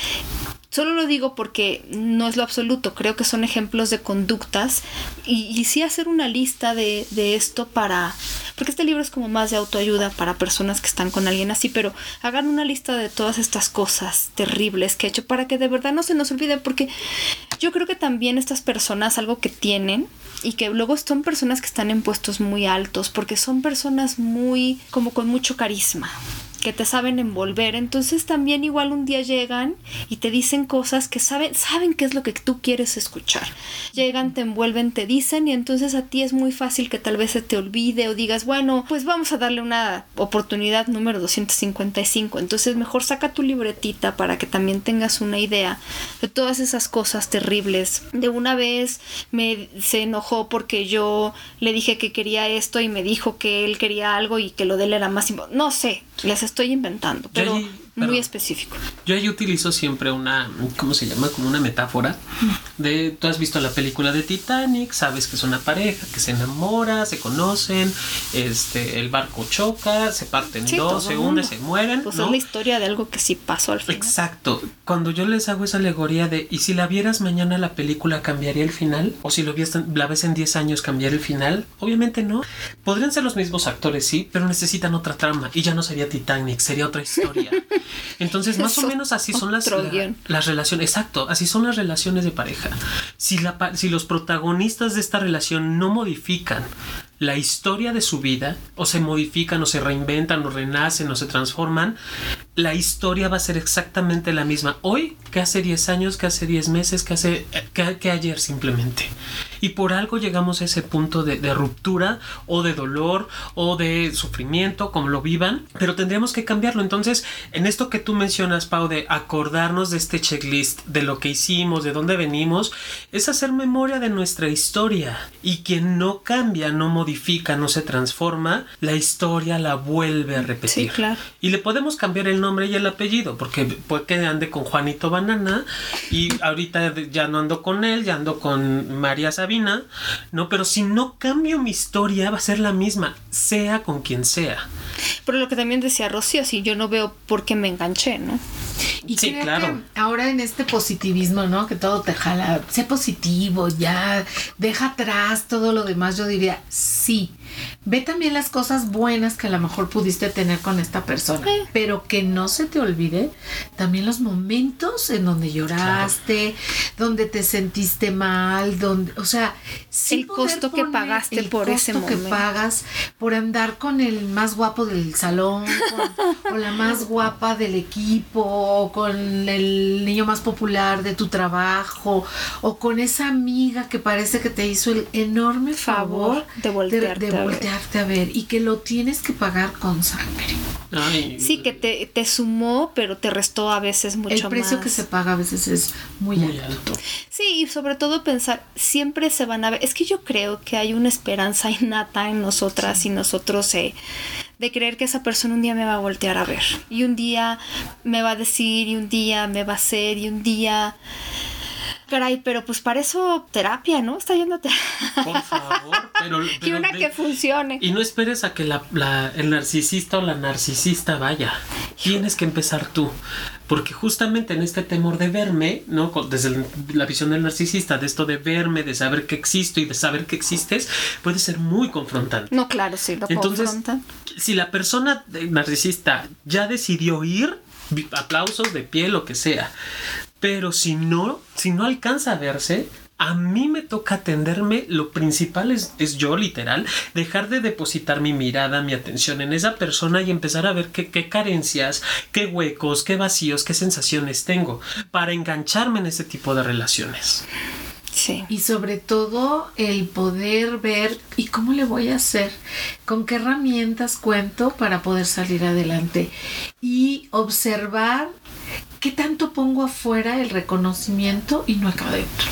Solo lo digo porque no es lo absoluto, creo que son ejemplos de conductas y, sí hacer una lista de, de esto para... Porque este libro es como más de autoayuda para personas que están con alguien así, pero hagan una lista de todas estas cosas terribles que he hecho para que de verdad no se nos olvide, porque yo creo que también estas personas algo que tienen y que luego son personas que están en puestos muy altos, porque son personas muy como con mucho carisma que te saben envolver. Entonces también igual un día llegan y te dicen cosas que saben, saben qué es lo que tú quieres escuchar. Llegan, te envuelven, te dicen y entonces a ti es muy fácil que tal vez se te olvide o digas, bueno, pues vamos a darle una oportunidad número 255. Entonces mejor saca tu libretita para que también tengas una idea de todas esas cosas terribles. De una vez me se enojó porque yo le dije que quería esto y me dijo que él quería algo y que lo de él era más importante. No sé, les estoy inventando, pero muy específico. Yo ahí utilizo siempre una, ¿cómo se llama? Como una metáfora de, tú has visto la película de Titanic, sabes que es una pareja que se enamora, se conocen, este, el barco choca, se parten Sí, dos, se mundo. se mueren. Pues ¿no? es la historia de algo que sí pasó al final. Exacto. Cuando yo les hago esa alegoría de, ¿y si la vieras mañana la película cambiaría el final? ¿O si lo vies, la ves en 10 años cambiar el final? Obviamente no. Podrían ser los mismos actores, sí, pero necesitan otra trama y ya no sería Titanic, sería otra historia. Entonces, más o menos así son las, la- las relaciones. Exacto, así son las relaciones de pareja. Si, la, si los protagonistas de esta relación no modifican la historia de su vida, o se modifican, o se reinventan, o renacen, o se transforman, la historia va a ser exactamente la misma hoy que hace 10 años, que hace 10 meses, que hace que, ayer simplemente. Y por algo llegamos a ese punto de, de ruptura o de dolor o de sufrimiento, como lo vivan, pero tendríamos que cambiarlo. Entonces, en esto que tú mencionas, Pau, de acordarnos de este checklist, de lo que hicimos, de dónde venimos, es hacer memoria de nuestra historia. Y quien no cambia, no modifica, no se transforma, la historia la vuelve a repetir. Sí, claro. Y le podemos cambiar el nombre y el apellido, porque puede que ande con Juanito Banana y ahorita ya no ando con él, ya ando con María Sabina, ¿no? Pero si no cambio mi historia, va a ser la misma, sea con quien sea. Pero lo que también decía Rocío, si yo no veo por qué me enganché, ¿no? Y Sí, creo claro. que ahora en este positivismo, ¿no? Que todo te jala, sé positivo, ya deja atrás todo lo demás, yo diría, sí. Ve también las cosas buenas que a lo mejor pudiste tener con esta persona, pero que no se te olvide también los momentos en donde lloraste, donde te sentiste mal, donde, o sea, sí El costo que pagaste el por ese costo que momento. pagas por andar con el más guapo del salón, con, o la más guapa del equipo, o con el niño más popular de tu trabajo, o con esa amiga que parece que te hizo el enorme favor, Favor de voltearte de. Voltearte a ver y que lo tienes que pagar con sangre. Ay, Sí, que te, te sumó, pero te restó a veces mucho el precio más. que se paga a veces es muy, muy alto. alto. Sí, y sobre todo pensar, siempre se van a ver. Es que yo creo que hay una esperanza innata en nosotras y nosotros eh, de creer que esa persona un día me va a voltear a ver. Y un día me va a decir, y un día me va a hacer, y un día. Caray, pero pues para eso terapia, ¿no? Está terapia. Por favor, pero, y una que funcione. Y no esperes a que la, la- el narcisista o la narcisista vaya. Tienes que empezar tú. Porque justamente en este temor de verme, ¿no? Desde el- la visión del narcisista, de esto de verme, de saber que existo y de saber que existes, puede ser muy confrontante. No, claro, sí, lo Entonces, confrontan. si la persona narcisista ya decidió ir, aplausos de pie, lo que sea. Pero si no, si no alcanza a verse, a mí me toca atenderme. Lo principal es, es yo, literal, dejar de depositar mi mirada, mi atención en esa persona y empezar a ver qué, qué carencias, qué huecos, qué vacíos, qué sensaciones tengo para engancharme en ese tipo de relaciones. Sí. Y sobre todo el poder ver y cómo le voy a hacer, con qué herramientas cuento para poder salir adelante y observar qué tanto pongo afuera el reconocimiento y no acá adentro.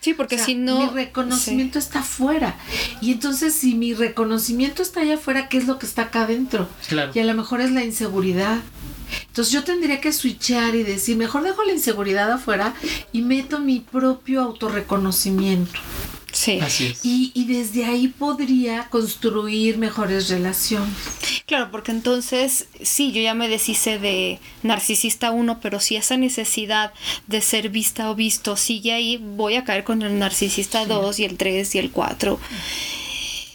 Sí, porque O sea, si no. Mi reconocimiento está afuera. Y entonces, si mi reconocimiento está allá afuera, ¿qué es lo que está acá adentro? Claro. Y a lo mejor es la inseguridad. Entonces yo tendría que switchear y decir, mejor dejo la inseguridad afuera y meto mi propio autorreconocimiento. Sí. Así es. Y, y desde ahí podría construir mejores relaciones. Claro, porque entonces, sí, yo ya me deshice de narcisista 1, pero si esa necesidad de ser vista o visto sigue ahí, voy a caer con el narcisista 2 y el 3 y el 4.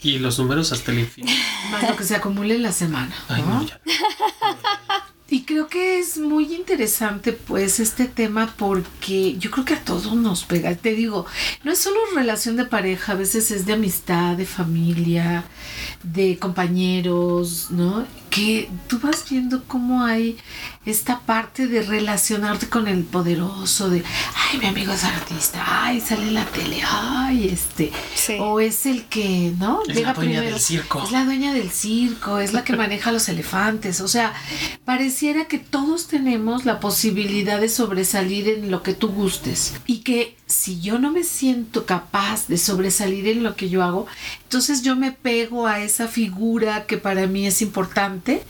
Y los números hasta el infinito. Más lo que se acumule en la semana. Ay, ¿no? no, ya. Y creo que es muy interesante pues este tema porque yo creo que a todos nos pega. Te digo, no es solo relación de pareja, a veces es de amistad, de familia, de compañeros, ¿no? Que tú vas viendo cómo hay esta parte de relacionarte con el poderoso, de, ay, mi amigo es artista, ay, sale en la tele, ay, este, Sí. o es el que, ¿no? Es la dueña del circo. Es la dueña del circo, es la que maneja los elefantes. O sea, pareciera que todos tenemos la posibilidad de sobresalir en lo que tú gustes. Y que si yo no me siento capaz de sobresalir en lo que yo hago, entonces yo me pego a esa figura que para mí es importante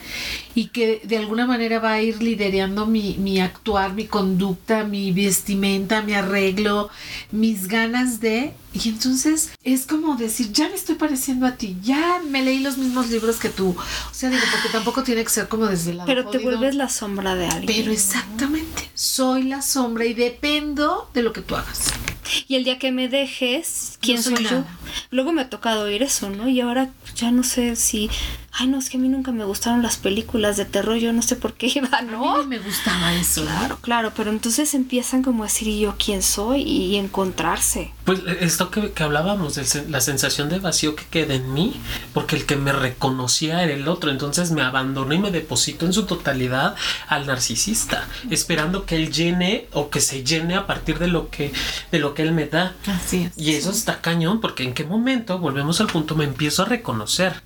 y que de alguna manera va a ir liderando mi, mi actuar, mi conducta, mi vestimenta, mi arreglo, mis ganas de... Y entonces es como decir, ya me estoy pareciendo a ti, ya me leí los mismos libros que tú. O sea, digo, porque tampoco tiene que ser como desde lado Pero te vuelves la sombra de alguien. Pero exactamente, soy la sombra y dependo de lo que tú hagas. Y el día que me dejes, ¿quién No soy soy, yo? Luego me ha tocado oír eso, ¿no? Y ahora ya no sé si. Ay, no, es que a mí nunca me gustaron las películas de terror, yo no sé por qué iba, A mí ¿no? me gustaba eso. ¿no? Claro, claro, pero entonces empiezan como a decir, ¿y yo quién soy? Y encontrarse. Pues esto que, que hablábamos, la sensación de vacío que queda en mí, porque el que me reconocía era el otro, entonces me abandono y me deposito en su totalidad al narcisista, esperando que él llene o que se llene a partir de lo que, de lo que él me da. Así es. Y eso está cañón, porque en qué momento, volvemos al punto, me empiezo a reconocer.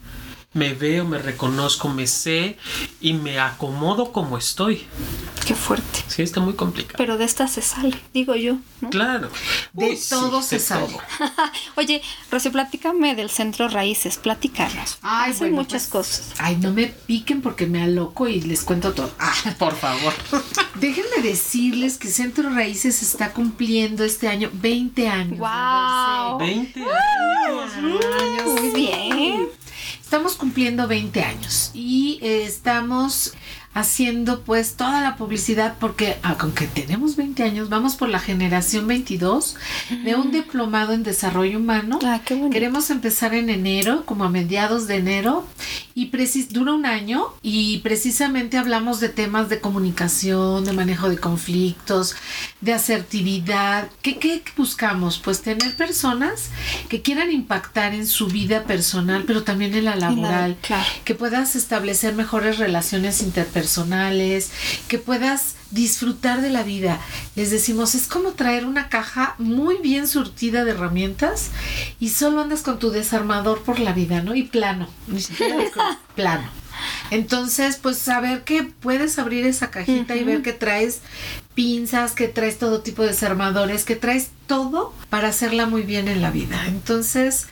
Me veo, me reconozco, me sé y me acomodo como estoy. Qué fuerte. Sí, está muy complicado. Pero de esta se sale, digo yo, ¿no? claro. De Uy, sí, todo se de sale. todo. Oye, Rocío, platícame del centro raíces, platícanos. Ay, Hacen bueno, muchas pues, cosas. Ay, no me piquen porque me aloco y les cuento todo. Ah, Por favor. déjenme decirles que Centro Raíces está cumpliendo este año 20 años. haberse- 20 años. años. Muy bien. Estamos cumpliendo 20 años y eh, estamos haciendo pues toda la publicidad porque ah, aunque tenemos 20 años, vamos por la generación 22 de un diplomado en desarrollo humano. Ah, qué. Queremos empezar en enero, como a mediados de enero, y precis dura un año y precisamente hablamos de temas de comunicación, de manejo de conflictos, de asertividad. ¿Qué, qué buscamos? Pues tener personas que quieran impactar en su vida personal, pero también en la laboral. claro. Que puedas establecer mejores relaciones interpersonales, que puedas disfrutar de la vida. Les decimos, es como traer una caja muy bien surtida de herramientas y solo andas con tu desarmador por la vida, ¿no? Y plano, ni siquiera plano. Entonces, pues saber que puedes abrir esa cajita y ver que traes pinzas, que traes todo tipo de desarmadores, que traes todo para hacerla muy bien en la vida. Entonces,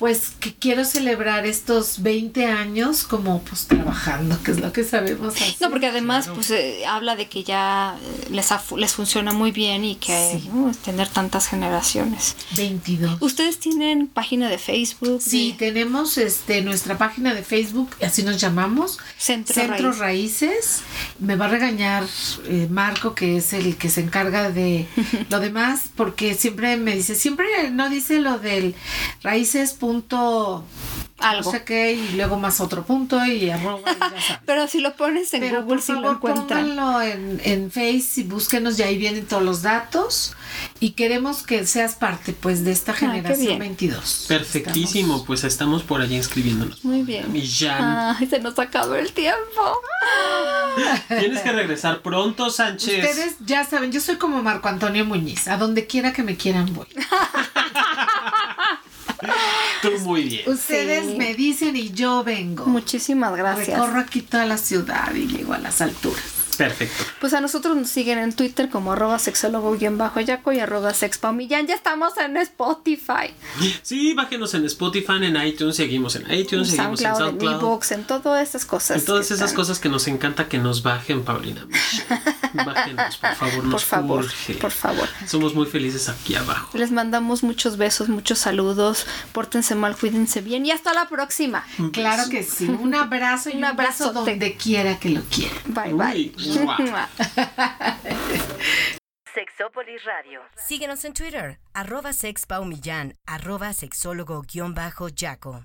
pues que quiero celebrar estos 20 años como pues trabajando, que es lo que sabemos hacer. No, porque además pues eh, habla de que ya eh, les, ha les funciona muy bien y que Sí. uh, tener tantas generaciones. 22. ¿Ustedes tienen página de Facebook? Sí, de tenemos este nuestra página de Facebook, así nos llamamos, Centro. Raíces. Me va a regañar eh, Marco, que es el que se encarga de lo demás, porque siempre me dice, siempre no dice lo del raíces punto Algo. no sé qué, y luego más otro punto y arroba, y ya sabes. Pero si lo pones en Pero Google, por sí lo encuentran. pónganlo en, en Face y búsquenos y ahí vienen todos los datos. Y queremos que seas parte, pues, de esta Ah, generación bien. 22. Perfectísimo, Estamos- pues estamos por allí inscribiéndonos. Muy bien. Mi Jan. Ay, se nos acabó el tiempo. Tienes que regresar pronto, Sánchez. Ustedes ya saben, yo soy como Marco Antonio Muñiz. A donde quiera que me quieran voy. Tú muy bien. Ustedes Sí. me dicen y yo vengo. Muchísimas gracias. Recorro aquí toda la ciudad y llego a las alturas. Perfecto. Pues a nosotros nos siguen en Twitter como arroba sexólogo-yaco y arroba sexpaumillán. Ya estamos en Spotify, Sí, bájenos en Spotify, en iTunes, seguimos en iTunes, en seguimos en SoundCloud, en SoundCloud. eBooks, en todas estas cosas. En todas que esas están. cosas que nos encanta que nos bajen, Paulina. Bájenos, por favor, nos Por favor, urge. por favor. Somos muy felices aquí abajo. Les mandamos muchos besos, muchos saludos. Pórtense mal, cuídense bien y hasta la próxima. Claro que sí. Un abrazo y Un un, abrazo abrazote. donde quiera que lo quieran. Bye, bye. Uy. Sexópolis Radio. Síguenos en Twitter, arroba sexpaumillán, arroba sexólogo-yaco.